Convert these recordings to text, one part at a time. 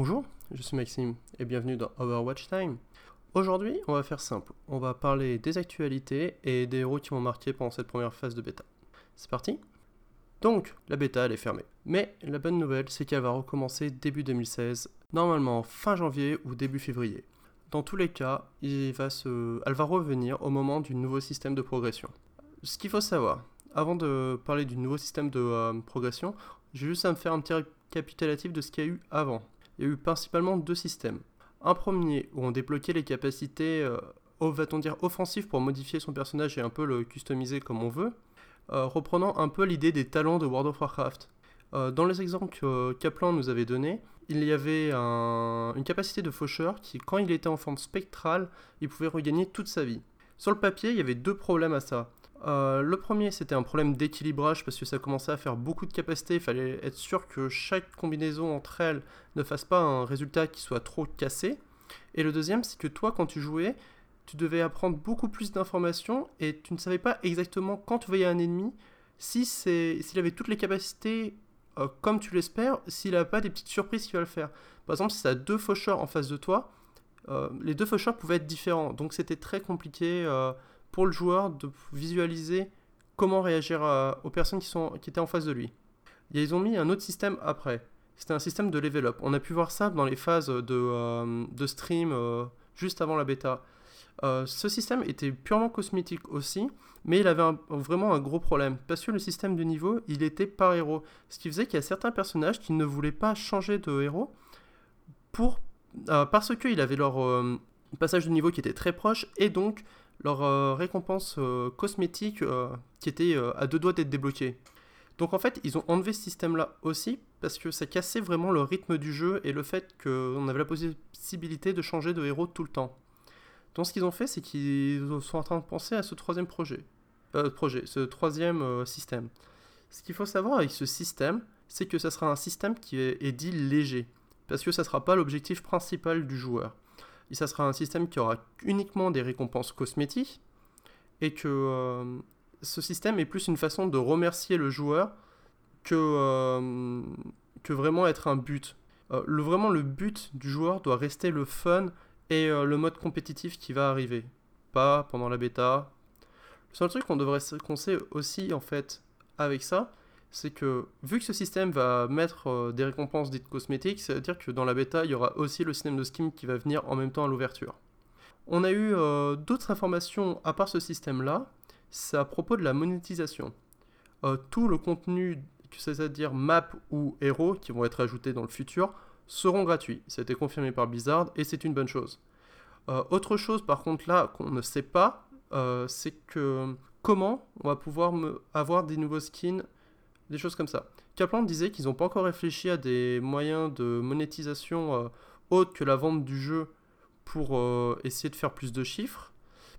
Bonjour, je suis Maxime et bienvenue dans Overwatch Time. Aujourd'hui, on va faire simple. On va parler des actualités et des héros qui m'ont marqué pendant cette première phase de bêta. C'est parti? Donc, la bêta, elle est fermée. Mais la bonne nouvelle, c'est qu'elle va recommencer début 2016, normalement fin janvier ou début février. Dans tous les cas, elle va revenir au moment du nouveau système de progression. Ce qu'il faut savoir, avant de parler du nouveau système de euh, progression, j'ai juste à me faire un petit récapitulatif de ce qu'il y a eu avant. Il y a eu principalement deux systèmes. Un premier où on débloquait les capacités, euh, va-t-on dire, offensives pour modifier son personnage et un peu le customiser comme on veut, euh, reprenant un peu l'idée des talents de World of Warcraft. Euh, dans les exemples que Kaplan nous avait donnés, il y avait une capacité de faucheur qui, quand il était en forme spectrale, il pouvait regagner toute sa vie. Sur le papier, il y avait deux problèmes à ça. Euh, le premier, c'était un problème d'équilibrage parce que ça commençait à faire beaucoup de capacité. Il fallait être sûr que chaque combinaison entre elles ne fasse pas un résultat qui soit trop cassé. Et le deuxième, c'est que toi, quand tu jouais, tu devais apprendre beaucoup plus d'informations et tu ne savais pas exactement quand tu voyais un ennemi si s'il avait toutes les capacités euh, comme tu l'espères, s'il n'a pas des petites surprises qui va le faire. Par exemple, si tu as deux faucheurs en face de toi, euh, les deux faucheurs pouvaient être différents. Donc c'était très compliqué pour le joueur de visualiser comment réagir aux personnes qui, sont, qui étaient en face de lui. Et ils ont mis un autre système après. C'était un système de level up. On a pu voir ça dans les phases de, euh, de stream euh, juste avant la bêta. Euh, ce système était purement cosmétique aussi, mais il avait vraiment un gros problème. Parce que le système de niveau, il était par héros. Ce qui faisait qu'il y a certains personnages qui ne voulaient pas changer de héros pour, parce qu'il avait leur passage de niveau qui était très proche, et donc leur euh, récompense euh, cosmétique euh, qui était à deux doigts d'être débloquée. Donc en fait, ils ont enlevé ce système-là aussi parce que ça cassait vraiment le rythme du jeu et le fait qu'on avait la possibilité de changer de héros tout le temps. Donc ce qu'ils ont fait, c'est qu'ils sont en train de penser à ce troisième projet, projet ce troisième système. Ce qu'il faut savoir avec ce système, c'est que ça sera un système qui est, est dit léger, parce que ça ne sera pas l'objectif principal du joueur et ça sera un système qui aura uniquement des récompenses cosmétiques, et que euh, ce système est plus une façon de remercier le joueur que, euh, que vraiment être un but. Euh, le, vraiment le but du joueur doit rester le fun et le mode compétitif qui va arriver, pas pendant la bêta. Le seul truc qu'on devrait qu'on sait aussi en fait avec ça, c'est que vu que ce système va mettre euh, des récompenses dites cosmétiques, ça veut dire que dans la bêta, il y aura aussi le système de skin qui va venir en même temps à l'ouverture. On a eu euh, d'autres informations à part ce système-là, c'est à propos de la monétisation. Euh, tout le contenu, c'est-à-dire map ou héros qui vont être ajoutés dans le futur, seront gratuits. Ça a été confirmé par Blizzard et c'est une bonne chose. autre chose par contre là qu'on ne sait pas, c'est que comment on va pouvoir avoir des nouveaux skins des choses comme ça. Kaplan disait qu'ils n'ont pas encore réfléchi à des moyens de monétisation euh, autres que la vente du jeu pour euh, essayer de faire plus de chiffres,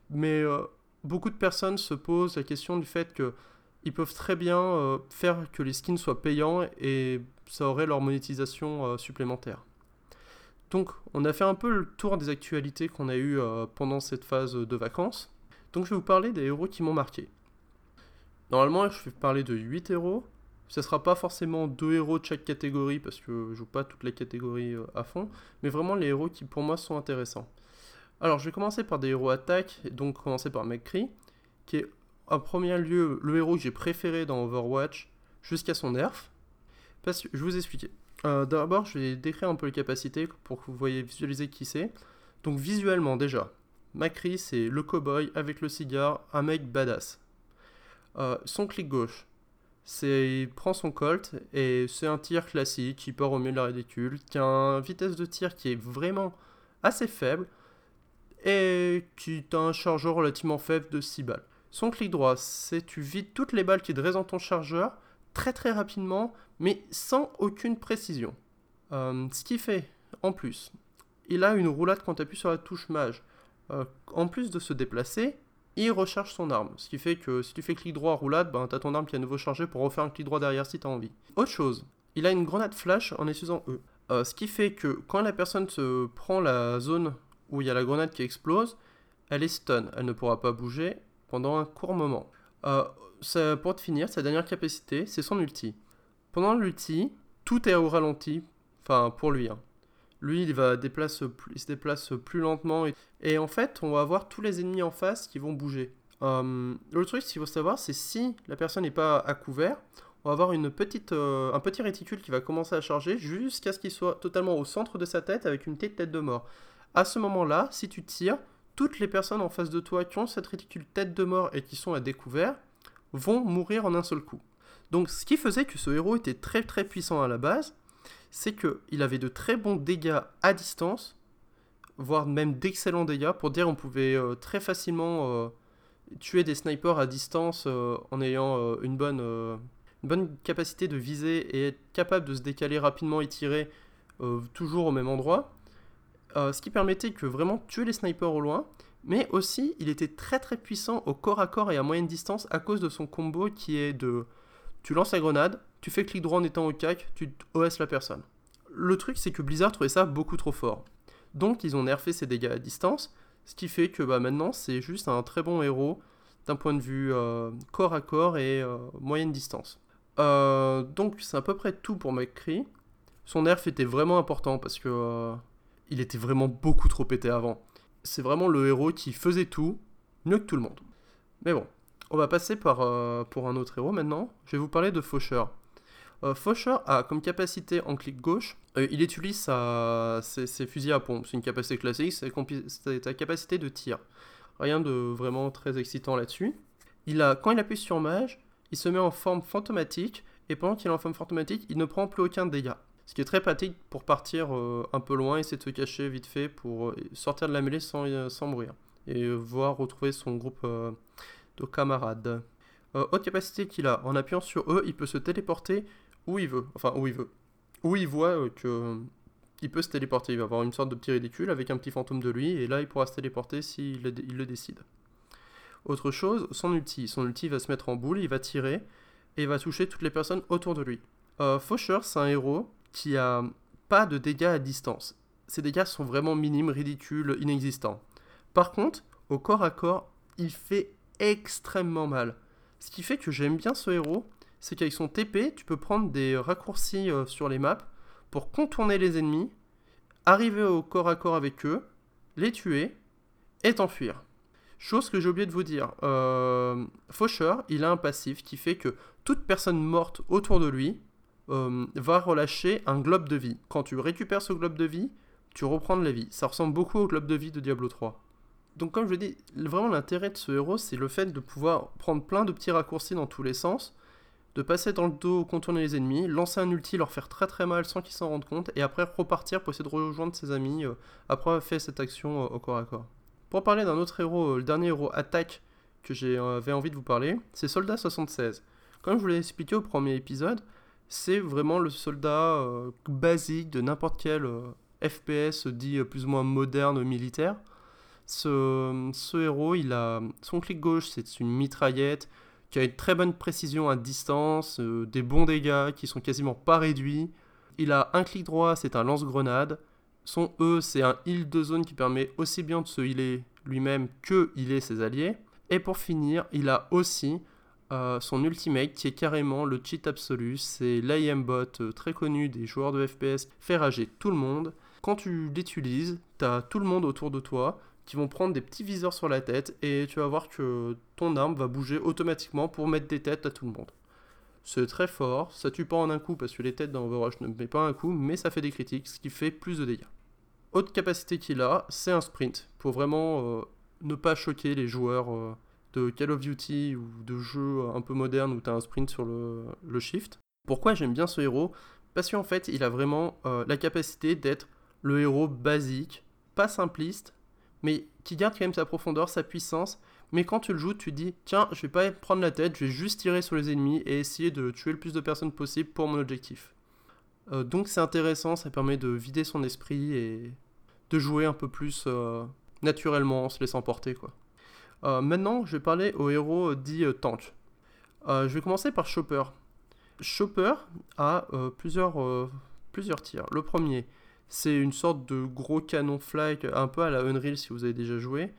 mais euh, beaucoup de personnes se posent la question du fait que ils peuvent très bien faire que les skins soient payants et ça aurait leur monétisation supplémentaire. Donc on a fait un peu le tour des actualités qu'on a eues pendant cette phase de vacances. Donc je vais vous parler des héros qui m'ont marqué. Normalement je vais parler de 8 héros, ce sera pas forcément deux héros de chaque catégorie parce que je joue pas toutes les catégories euh, à fond, mais vraiment les héros qui pour moi sont intéressants. Alors je vais commencer par des héros attaque, donc commencer par McCree, qui est en premier lieu le héros que j'ai préféré dans Overwatch jusqu'à son nerf. Parce je vous expliquer. Euh, d'abord, je vais décrire un peu les capacités pour que vous voyez visualiser qui c'est. Donc visuellement déjà, McCree c'est le cowboy avec le cigare, un mec badass. Euh, son clic gauche, c'est il prend son Colt et c'est un tir classique qui part au milieu de la ridicule, qui a une vitesse de tir qui est vraiment assez faible et qui a un chargeur relativement faible de 6 balles. Son clic droit, c'est tu vides toutes les balles qui te dans ton chargeur très très rapidement, mais sans aucune précision. Euh, ce qui fait, en plus, il a une roulade quand tu appuies sur la touche mage. Euh, en plus de se déplacer, il recharge son arme. Ce qui fait que si tu fais clic droit roulade, ben, tu as ton arme qui est à nouveau chargée pour refaire un clic droit derrière si tu as envie. Autre chose, il a une grenade flash en utilisant E. Euh, ce qui fait que quand la personne se prend la zone où il y a la grenade qui explose, elle est stun, elle ne pourra pas bouger pendant un court moment. Euh, ça, pour te finir, sa dernière capacité, c'est son ulti. Pendant l'ulti, tout est au ralenti, enfin pour lui. Hein. Lui, il, va déplace, se déplace plus lentement. Et, en fait, on va avoir tous les ennemis en face qui vont bouger. Euh, le truc qu'il faut savoir, c'est si la personne n'est pas à couvert, on va avoir euh, un petit réticule qui va commencer à charger jusqu'à ce qu'il soit totalement au centre de sa tête avec une tête de mort. À ce moment-là, si tu tires, toutes les personnes en face de toi qui ont cette réticule tête de mort et qui sont à découvert vont mourir en un seul coup. Donc ce qui faisait que ce héros était très très puissant à la base, c'est qu'il avait de très bons dégâts à distance, voire même d'excellents dégâts. Pour dire, on pouvait euh, très facilement euh, tuer des snipers à distance euh, en ayant une, bonne, capacité de viser et être capable de se décaler rapidement et tirer toujours au même endroit. ce qui permettait que vraiment tuer les snipers au loin, mais aussi il était très très puissant au corps à corps et à moyenne distance à cause de son combo qui est de tu lances la grenade, tu fais clic droit en étant au cac, tu OS la personne. Le truc, c'est que Blizzard trouvait ça beaucoup trop fort. Donc, ils ont nerfé ses dégâts à distance, ce qui fait que bah, maintenant, c'est juste un très bon héros d'un point de vue euh, corps à corps et euh, moyenne distance. Euh, donc, c'est à peu près tout pour McCree. Son nerf était vraiment important parce que il était vraiment beaucoup trop pété avant. C'est vraiment le héros qui faisait tout mieux que tout le monde. Mais bon, on va passer par, pour un autre héros maintenant. Je vais vous parler de Faucheur. Euh, Faucheur a comme capacité en clic gauche, euh, il utilise ses, fusils à pompe. C'est une capacité classique, c'est sa capacité de tir. Rien de vraiment très excitant là-dessus. Il a, quand il appuie sur mage, il se met en forme fantomatique, et pendant qu'il est en forme fantomatique, il ne prend plus aucun dégât. Ce qui est très pratique pour partir un peu loin, essayer de se cacher vite fait pour sortir de la mêlée sans, sans mourir. Et voir retrouver son groupe de camarades. Euh, autre capacité qu'il a, en appuyant sur eux, il peut se téléporter où il veut. Enfin, où il veut. Où il voit euh, que euh, il peut se téléporter. Il va avoir une sorte de petit ridicule avec un petit fantôme de lui, et là, il pourra se téléporter s'il il le décide. Autre chose, son ulti. Son ulti va se mettre en boule, il va tirer, et va toucher toutes les personnes autour de lui. Euh, Faucheur, c'est un héros qui a pas de dégâts à distance. Ses dégâts sont vraiment minimes, ridicules, inexistants. Par contre, au corps à corps, il fait extrêmement mal. Ce qui fait que j'aime bien ce héros, c'est qu'avec son TP, tu peux prendre des raccourcis euh, sur les maps pour contourner les ennemis, arriver au corps à corps avec eux, les tuer et t'enfuir. Chose que j'ai oublié de vous dire, euh, Faucheur, il a un passif qui fait que toute personne morte autour de lui euh, va relâcher un globe de vie. Quand tu récupères ce globe de vie, tu reprends de la vie. Ça ressemble beaucoup au globe de vie de Diablo 3 donc comme je dis, vraiment l'intérêt de ce héros, c'est le fait de pouvoir prendre plein de petits raccourcis dans tous les sens, de passer dans le dos, contourner les ennemis, lancer un ulti, leur faire très très mal sans qu'ils s'en rendent compte, et après repartir pour essayer de rejoindre ses amis euh, après avoir fait cette action euh, au corps à corps. Pour parler d'un autre héros, euh, le dernier héros attaque que j'avais envie de vous parler, c'est Soldat 76. Comme je vous l'ai expliqué au premier épisode, c'est vraiment le soldat basique de n'importe quel FPS dit plus ou moins moderne militaire ce, héros, il a son clic gauche, c'est une mitraillette qui a une très bonne précision à distance, euh, des bons dégâts qui sont quasiment pas réduits. Il a un clic droit, c'est un lance-grenade. Son E, c'est un heal de zone qui permet aussi bien de se healer lui-même que healer ses alliés. Et pour finir, il a aussi euh, son ultimate qui est carrément le cheat absolu. C'est l'IM-bot euh, très connu des joueurs de FPS, fait rager tout le monde. Quand tu l'utilises, tu as tout le monde autour de toi qui vont prendre des petits viseurs sur la tête et tu vas voir que ton arme va bouger automatiquement pour mettre des têtes à tout le monde. C'est très fort, ça tue pas en un coup parce que les têtes dans Overwatch ne mettent pas un coup, mais ça fait des critiques, ce qui fait plus de dégâts. Autre capacité qu'il a, c'est un sprint, pour vraiment euh, ne pas choquer les joueurs euh, de Call of Duty ou de jeux un peu modernes où tu as un sprint sur le, shift. Pourquoi j'aime bien ce héros? Parce qu'en fait, il a vraiment euh, la capacité d'être le héros basique, pas simpliste, mais qui garde quand même sa profondeur, sa puissance. Mais quand tu le joues, tu dis tiens, je vais pas prendre la tête, je vais juste tirer sur les ennemis et essayer de tuer le plus de personnes possible pour mon objectif. Euh, donc c'est intéressant, ça permet de vider son esprit et de jouer un peu plus euh, naturellement en se laissant porter quoi. Euh, maintenant, je vais parler au héros dit tank. je vais commencer par Chopper. Chopper a plusieurs, plusieurs tirs. Le premier, c'est une sorte de gros canon flag, un peu à la Unreal si vous avez déjà joué.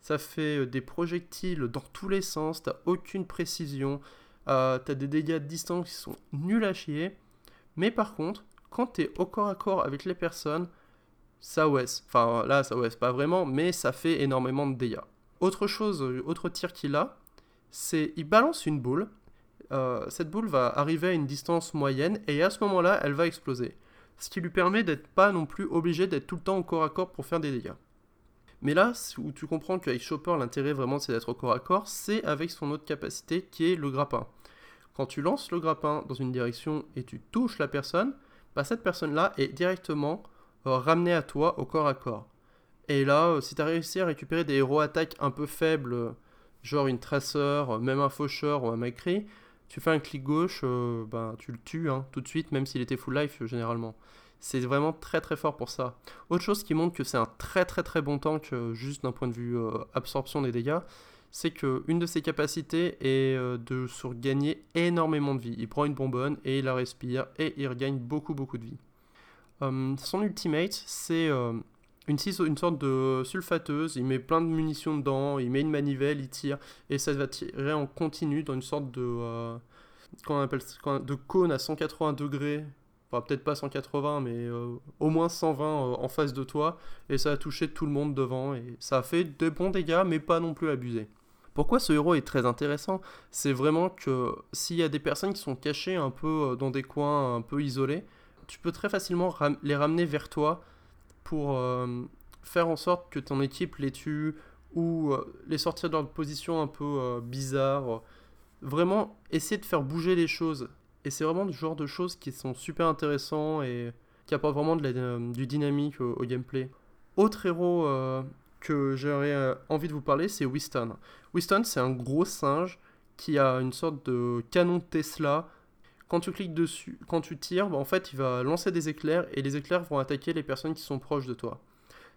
Ça fait euh, des projectiles dans tous les sens, t'as aucune précision, euh, t'as des dégâts de distance qui sont nuls à chier. Mais par contre, quand t'es au corps à corps avec les personnes, ça OS. Enfin là, ça OS pas vraiment, mais ça fait énormément de dégâts. Autre chose, autre tir qu'il a, c'est il balance une boule. Euh, cette boule va arriver à une distance moyenne et à ce moment-là, elle va exploser. Ce qui lui permet d'être pas non plus obligé d'être tout le temps au corps à corps pour faire des dégâts. Mais là, où tu comprends qu'avec Chopper, l'intérêt vraiment c'est d'être au corps à corps, c'est avec son autre capacité qui est le grappin. Quand tu lances le grappin dans une direction et tu touches la personne, bah, cette personne-là est directement euh, ramenée à toi au corps à corps. Et là, euh, si tu as réussi à récupérer des héros attaques un peu faibles, genre une traceur, même un faucheur ou un macri, tu fais un clic gauche, euh, ben, tu le tues hein, tout de suite, même s'il était full life généralement. C'est vraiment très très fort pour ça. Autre chose qui montre que c'est un très très très bon tank, juste d'un point de vue absorption des dégâts, c'est qu'une de ses capacités est de surgagner énormément de vie. Il prend une bonbonne et il la respire et il regagne beaucoup beaucoup de vie. son ultimate, c'est une, sorte de sulfateuse, il met plein de munitions dedans, il met une manivelle, il tire, et ça va tirer en continu dans une sorte de, euh, appelle, de cône à 180 degrés, enfin peut-être pas 180, mais euh, au moins 120 euh, en face de toi, et ça a touché tout le monde devant, et ça a fait de bons dégâts, mais pas non plus abusé. Pourquoi ce héros est très intéressant? C'est vraiment que s'il y a des personnes qui sont cachées un peu dans des coins un peu isolés, tu peux très facilement les ramener vers toi pour euh, faire en sorte que ton équipe les tue ou euh, les sortir de leur position un peu euh, bizarre. Vraiment essayer de faire bouger les choses. Et c'est vraiment le genre de choses qui sont super intéressants et qui apportent vraiment de du dynamique au, gameplay. Autre héros que j'aurais envie de vous parler, c'est Winston. Winston, c'est un gros singe qui a une sorte de canon Tesla quand tu cliques dessus, quand tu tires, bah, en fait, il va lancer des éclairs et les éclairs vont attaquer les personnes qui sont proches de toi.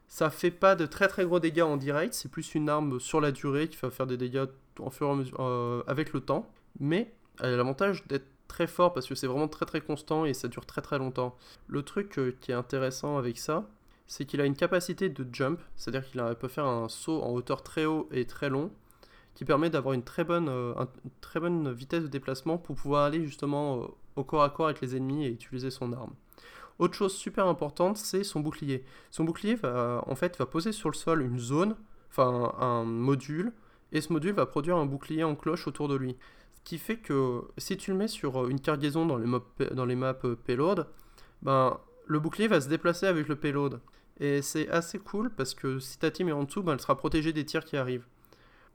Ça fait pas de très très gros dégâts en direct, c'est plus une arme sur la durée qui va faire des dégâts euh, avec le temps, mais elle a l'avantage d'être très fort parce que c'est vraiment très très constant et ça dure très très longtemps. Le truc euh, qui est intéressant avec ça, c'est qu'il a une capacité de jump, c'est-à-dire qu'il peut faire un saut en hauteur très haut et très long, qui permet d'avoir une très bonne, euh, très bonne vitesse de déplacement pour pouvoir aller justement euh, au corps à corps avec les ennemis et utiliser son arme. Autre chose super importante, c'est son bouclier. Son bouclier va en fait va poser sur le sol une zone, enfin un, module, et ce module va produire un bouclier en cloche autour de lui. Ce qui fait que si tu le mets sur euh, une cargaison dans les, dans les maps payload, ben, le bouclier va se déplacer avec le payload. Et c'est assez cool parce que si ta team est en dessous, ben, elle sera protégée des tirs qui arrivent.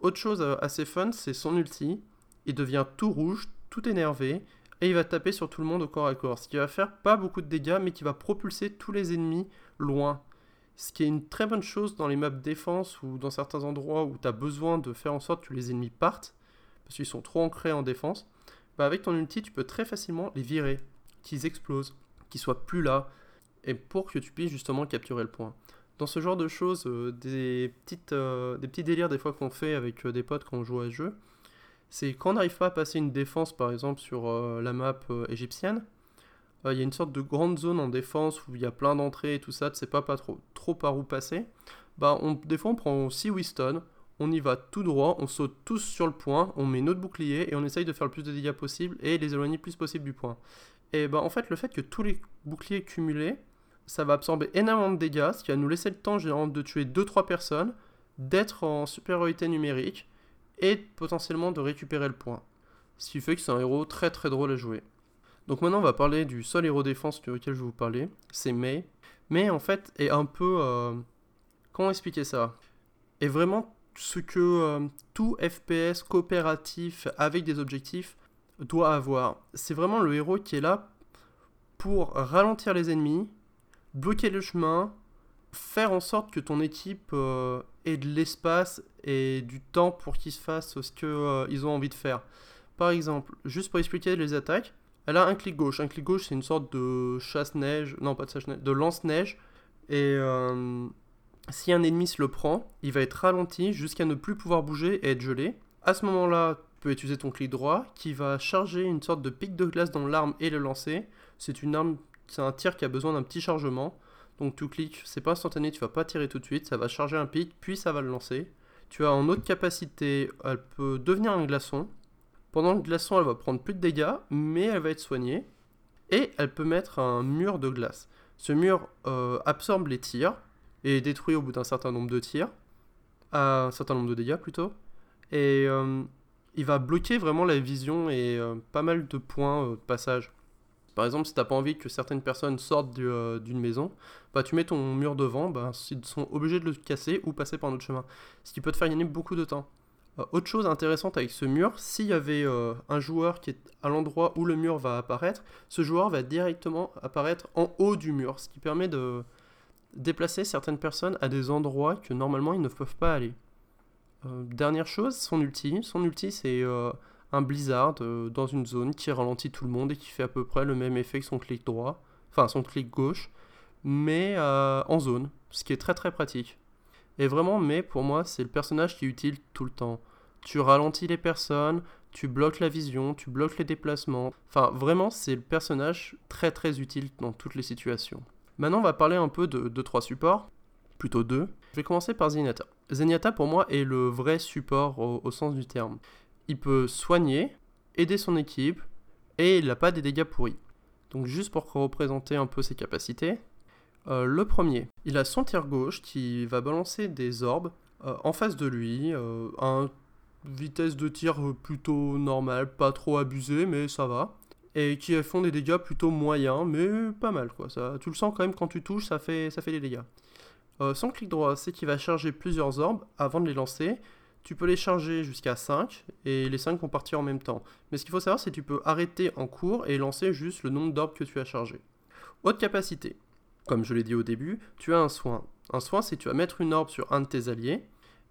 Autre chose euh, assez fun, c'est son ulti. Il devient tout rouge, tout énervé, et il va taper sur tout le monde au corps à corps. Ce qui va faire pas beaucoup de dégâts, mais qui va propulser tous les ennemis loin. Ce qui est une très bonne chose dans les maps défense ou dans certains endroits où tu as besoin de faire en sorte que les ennemis partent, parce qu'ils sont trop ancrés en défense. Bah avec ton ulti, tu peux très facilement les virer, qu'ils explosent, qu'ils soient plus là, et pour que tu puisses justement capturer le point dans ce genre de choses, euh, des, petites, euh, des petits délires des fois qu'on fait avec euh, des potes quand on joue à ce jeu, c'est quand on n'arrive pas à passer une défense par exemple sur la map égyptienne, il y a une sorte de grande zone en défense où il y a plein d'entrées et tout ça, tu sais pas, pas trop, trop par où passer. Bah on, des fois on prend 6 Winston, on y va tout droit, on saute tous sur le point, on met notre bouclier et on essaye de faire le plus de dégâts possible et les éloigner le plus possible du point. Et bah en fait le fait que tous les boucliers cumulés, ça va absorber énormément de dégâts, ce qui va nous laisser le temps généralement de tuer 2-3 personnes, d'être en supériorité numérique et potentiellement de récupérer le point. Ce qui fait que c'est un héros très très drôle à jouer. Donc maintenant on va parler du seul héros défense duquel je vais vous parler, c'est Mei. Mei en fait est un peu... Euh, comment expliquer ça? Est vraiment ce que euh, tout FPS coopératif avec des objectifs doit avoir. C'est vraiment le héros qui est là pour ralentir les ennemis, bloquer le chemin, faire en sorte que ton équipe euh, ait de l'espace et du temps pour qu'ils se fassent ce qu'ils euh, ont envie de faire. Par exemple, juste pour expliquer les attaques, elle a un clic gauche. Un clic gauche, c'est une sorte de chasse-neige, non pas de chasse-neige, de lance-neige. Et euh, si un ennemi se le prend, il va être ralenti jusqu'à ne plus pouvoir bouger et être gelé. À ce moment-là, tu peux utiliser ton clic droit qui va charger une sorte de pic de glace dans l'arme et le lancer. C'est une arme c'est un tir qui a besoin d'un petit chargement. Donc tu cliques, c'est pas instantané, tu vas pas tirer tout de suite, ça va charger un pic, puis ça va le lancer. Tu as en autre capacité, elle peut devenir un glaçon. Pendant le glaçon, elle va prendre plus de dégâts, mais elle va être soignée. Et elle peut mettre un mur de glace. Ce mur euh, absorbe les tirs et est détruit au bout d'un certain nombre de tirs, un certain nombre de dégâts plutôt, et euh, il va bloquer vraiment la vision et euh, pas mal de points de passage. Par exemple, si t'as pas envie que certaines personnes sortent d'une maison, bah tu mets ton mur devant, bah, ils sont obligés de le casser ou passer par un autre chemin. Ce qui peut te faire gagner beaucoup de temps. Euh, autre chose intéressante avec ce mur, s'il y avait euh, un joueur qui est à l'endroit où le mur va apparaître, ce joueur va directement apparaître en haut du mur, ce qui permet de déplacer certaines personnes à des endroits que normalement ils ne peuvent pas aller. Euh, dernière chose, son ulti. Son ulti c'est un blizzard dans une zone qui ralentit tout le monde et qui fait à peu près le même effet que son clic droit, enfin son clic gauche, mais en zone, ce qui est très très pratique. Et vraiment, mais pour moi, c'est le personnage qui est utile tout le temps. Tu ralentis les personnes, tu bloques la vision, tu bloques les déplacements. Enfin, vraiment, c'est le personnage très très utile dans toutes les situations. Maintenant, on va parler un peu de 2-3 supports, plutôt deux. Je vais commencer par Zenyatta. Zenyatta, pour moi, est le vrai support au sens du terme. Il peut soigner, aider son équipe, et il n'a pas des dégâts pourris. Donc, juste pour représenter un peu ses capacités, euh, le premier, il a son tir gauche qui va balancer des orbes euh, en face de lui, euh, un vitesse de tir plutôt normale, pas trop abusé, mais ça va. Et qui font des dégâts plutôt moyens, mais pas mal quoi. Ça, tu le sens quand même quand tu touches, ça ça fait des dégâts. son clic droit, c'est qu'il va charger plusieurs orbes avant de les lancer. Tu peux les charger jusqu'à 5 et les 5 vont partir en même temps. Mais ce qu'il faut savoir, c'est que tu peux arrêter en cours et lancer juste le nombre d'orbes que tu as chargé. Haute capacité comme je l'ai dit au début, tu as un soin. Un soin, c'est tu vas mettre une orbe sur un de tes alliés,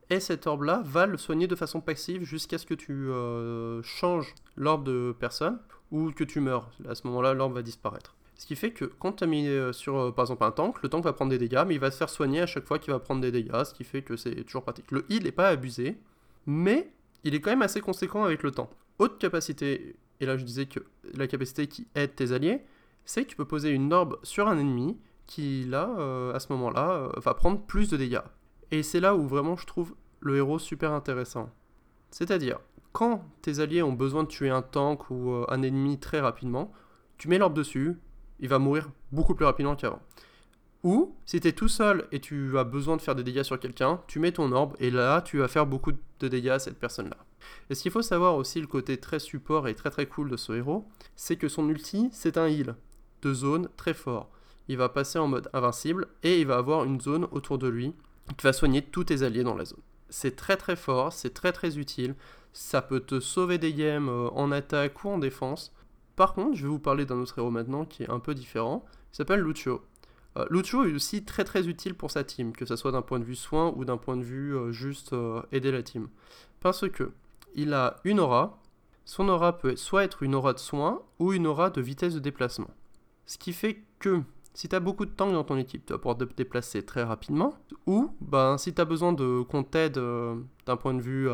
et cette orbe-là va le soigner de façon passive jusqu'à ce que tu euh, changes l'orbe de personne ou que tu meurs. À ce moment-là, l'orbe va disparaître. Ce qui fait que quand tu as mis euh, sur, euh, par exemple, un tank, le tank va prendre des dégâts, mais il va se faire soigner à chaque fois qu'il va prendre des dégâts, ce qui fait que c'est toujours pratique. Le heal n'est pas abusé, mais il est quand même assez conséquent avec le temps. Haute capacité, et là je disais que la capacité qui aide tes alliés, c'est que tu peux poser une orbe sur un ennemi, qui là, euh, à ce moment-là, va prendre plus de dégâts. Et c'est là où vraiment je trouve le héros super intéressant. C'est-à-dire, quand tes alliés ont besoin de tuer un tank ou un ennemi très rapidement, tu mets l'orbe dessus, il va mourir beaucoup plus rapidement qu'avant. Ou, si tu es tout seul et tu as besoin de faire des dégâts sur quelqu'un, tu mets ton orbe et là, tu vas faire beaucoup de dégâts à cette personne-là. Et ce qu'il faut savoir aussi, le côté très support et très très cool de ce héros, c'est que son ulti, c'est un heal de zone très fort il va passer en mode invincible et il va avoir une zone autour de lui qui va soigner tous tes alliés dans la zone. C'est très très fort, c'est très très utile, ça peut te sauver des games euh, en attaque ou en défense. Par contre, je vais vous parler d'un autre héros maintenant qui est un peu différent, il s'appelle Lucio. Euh, Lucio est aussi très très utile pour sa team, que ce soit d'un point de vue soin ou d'un point de vue euh, juste aider la team. Parce que il a une aura, son aura peut soit être une aura de soin ou une aura de vitesse de déplacement. Ce qui fait que si tu as beaucoup de tanks dans ton équipe, tu vas pouvoir te déplacer très rapidement. Ou ben, si tu as besoin de qu'on t'aide euh, d'un point de vue.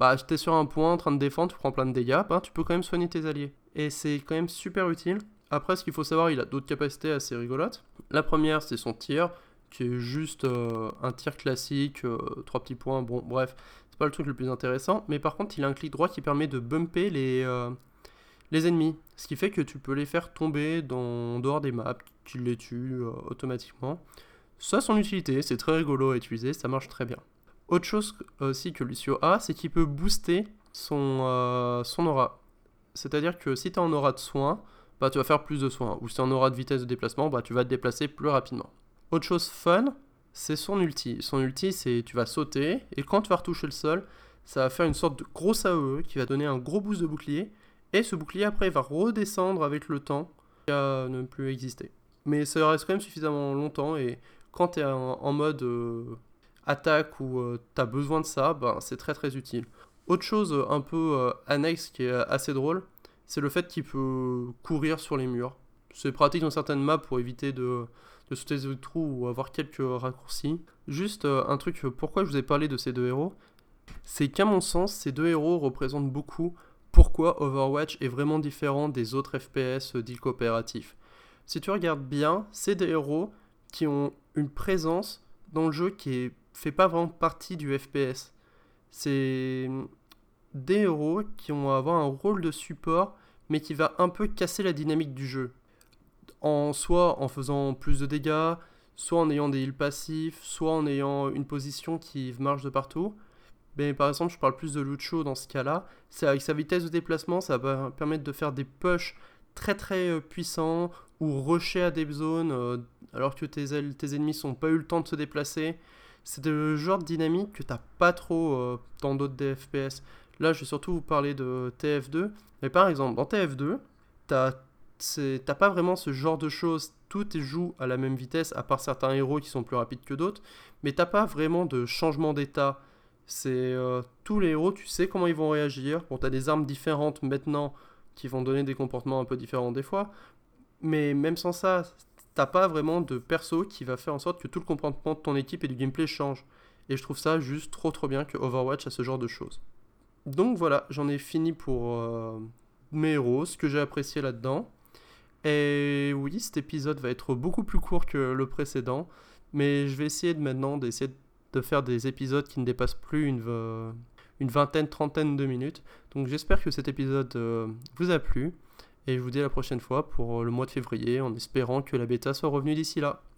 Euh, bah, tu es sur un point en train de défendre, tu prends plein de dégâts, ben, tu peux quand même soigner tes alliés. Et c'est quand même super utile. Après, ce qu'il faut savoir, il a d'autres capacités assez rigolotes. La première, c'est son tir, qui est juste euh, un tir classique, trois petits points. Bon, bref, c'est pas le truc le plus intéressant. Mais par contre, il a un clic droit qui permet de bumper les les ennemis, ce qui fait que tu peux les faire tomber dans, dehors des maps, tu les tues euh, automatiquement. Ça son utilité, c'est très rigolo à utiliser, ça marche très bien. Autre chose aussi que Lucio a, c'est qu'il peut booster son, euh, aura. C'est-à-dire que si tu es en aura de soin, bah, tu vas faire plus de soins. Ou si tu es en aura de vitesse de déplacement, bah, tu vas te déplacer plus rapidement. Autre chose fun, c'est son ulti. Son ulti, c'est tu vas sauter, et quand tu vas retoucher le sol, ça va faire une sorte de grosse AOE qui va donner un gros boost de bouclier, et ce bouclier après va redescendre avec le temps à ne plus exister. Mais ça reste quand même suffisamment longtemps et quand tu es en, mode euh, attaque ou euh, tu as besoin de ça, ben, c'est très très utile. Autre chose euh, un peu annexe qui est assez drôle, c'est le fait qu'il peut courir sur les murs. C'est pratique dans certaines maps pour éviter de, de sauter des trous ou avoir quelques raccourcis. Juste un truc, pourquoi je vous ai parlé de ces deux héros? C'est qu'à mon sens, ces deux héros représentent beaucoup pourquoi Overwatch est vraiment différent des autres FPS dits coopératifs. Si tu regardes bien, c'est des héros qui ont une présence dans le jeu qui ne fait pas vraiment partie du FPS. C'est des héros qui vont avoir un rôle de support mais qui va un peu casser la dynamique du jeu. en soit en faisant plus de dégâts, soit en ayant des heals passifs, soit en ayant une position qui marche de partout. Mais par exemple, je parle plus de Lucho dans ce cas-là. C'est avec sa vitesse de déplacement, ça va permettre de faire des pushs très très euh, puissants ou rusher à des zones euh, alors que tes, tes ennemis n'ont pas eu le temps de se déplacer. C'est le genre de dynamique que t'as pas trop euh, dans d'autres DFPS. Là, je vais surtout vous parler de TF2. Mais par exemple, dans TF2, t'as pas vraiment ce genre de choses. Tout joue à la même vitesse, à part certains héros qui sont plus rapides que d'autres. Mais t'as pas vraiment de changement d'état. C'est euh, tous les héros, tu sais comment ils vont réagir. Bon, t'as des armes différentes maintenant qui vont donner des comportements un peu différents des fois. Mais même sans ça, t'as pas vraiment de perso qui va faire en sorte que tout le comportement de ton équipe et du gameplay change. Et je trouve ça juste trop trop bien que Overwatch a ce genre de choses. Donc voilà, j'en ai fini pour euh, mes héros, ce que j'ai apprécié là-dedans. Et oui, cet épisode va être beaucoup plus court que le précédent, mais je vais essayer de maintenant d'essayer de faire des épisodes qui ne dépassent plus une, une vingtaine, trentaine de minutes. Donc j'espère que cet épisode euh, vous a plu, et je vous dis à la prochaine fois pour le mois de février, en espérant que la bêta soit revenue d'ici là.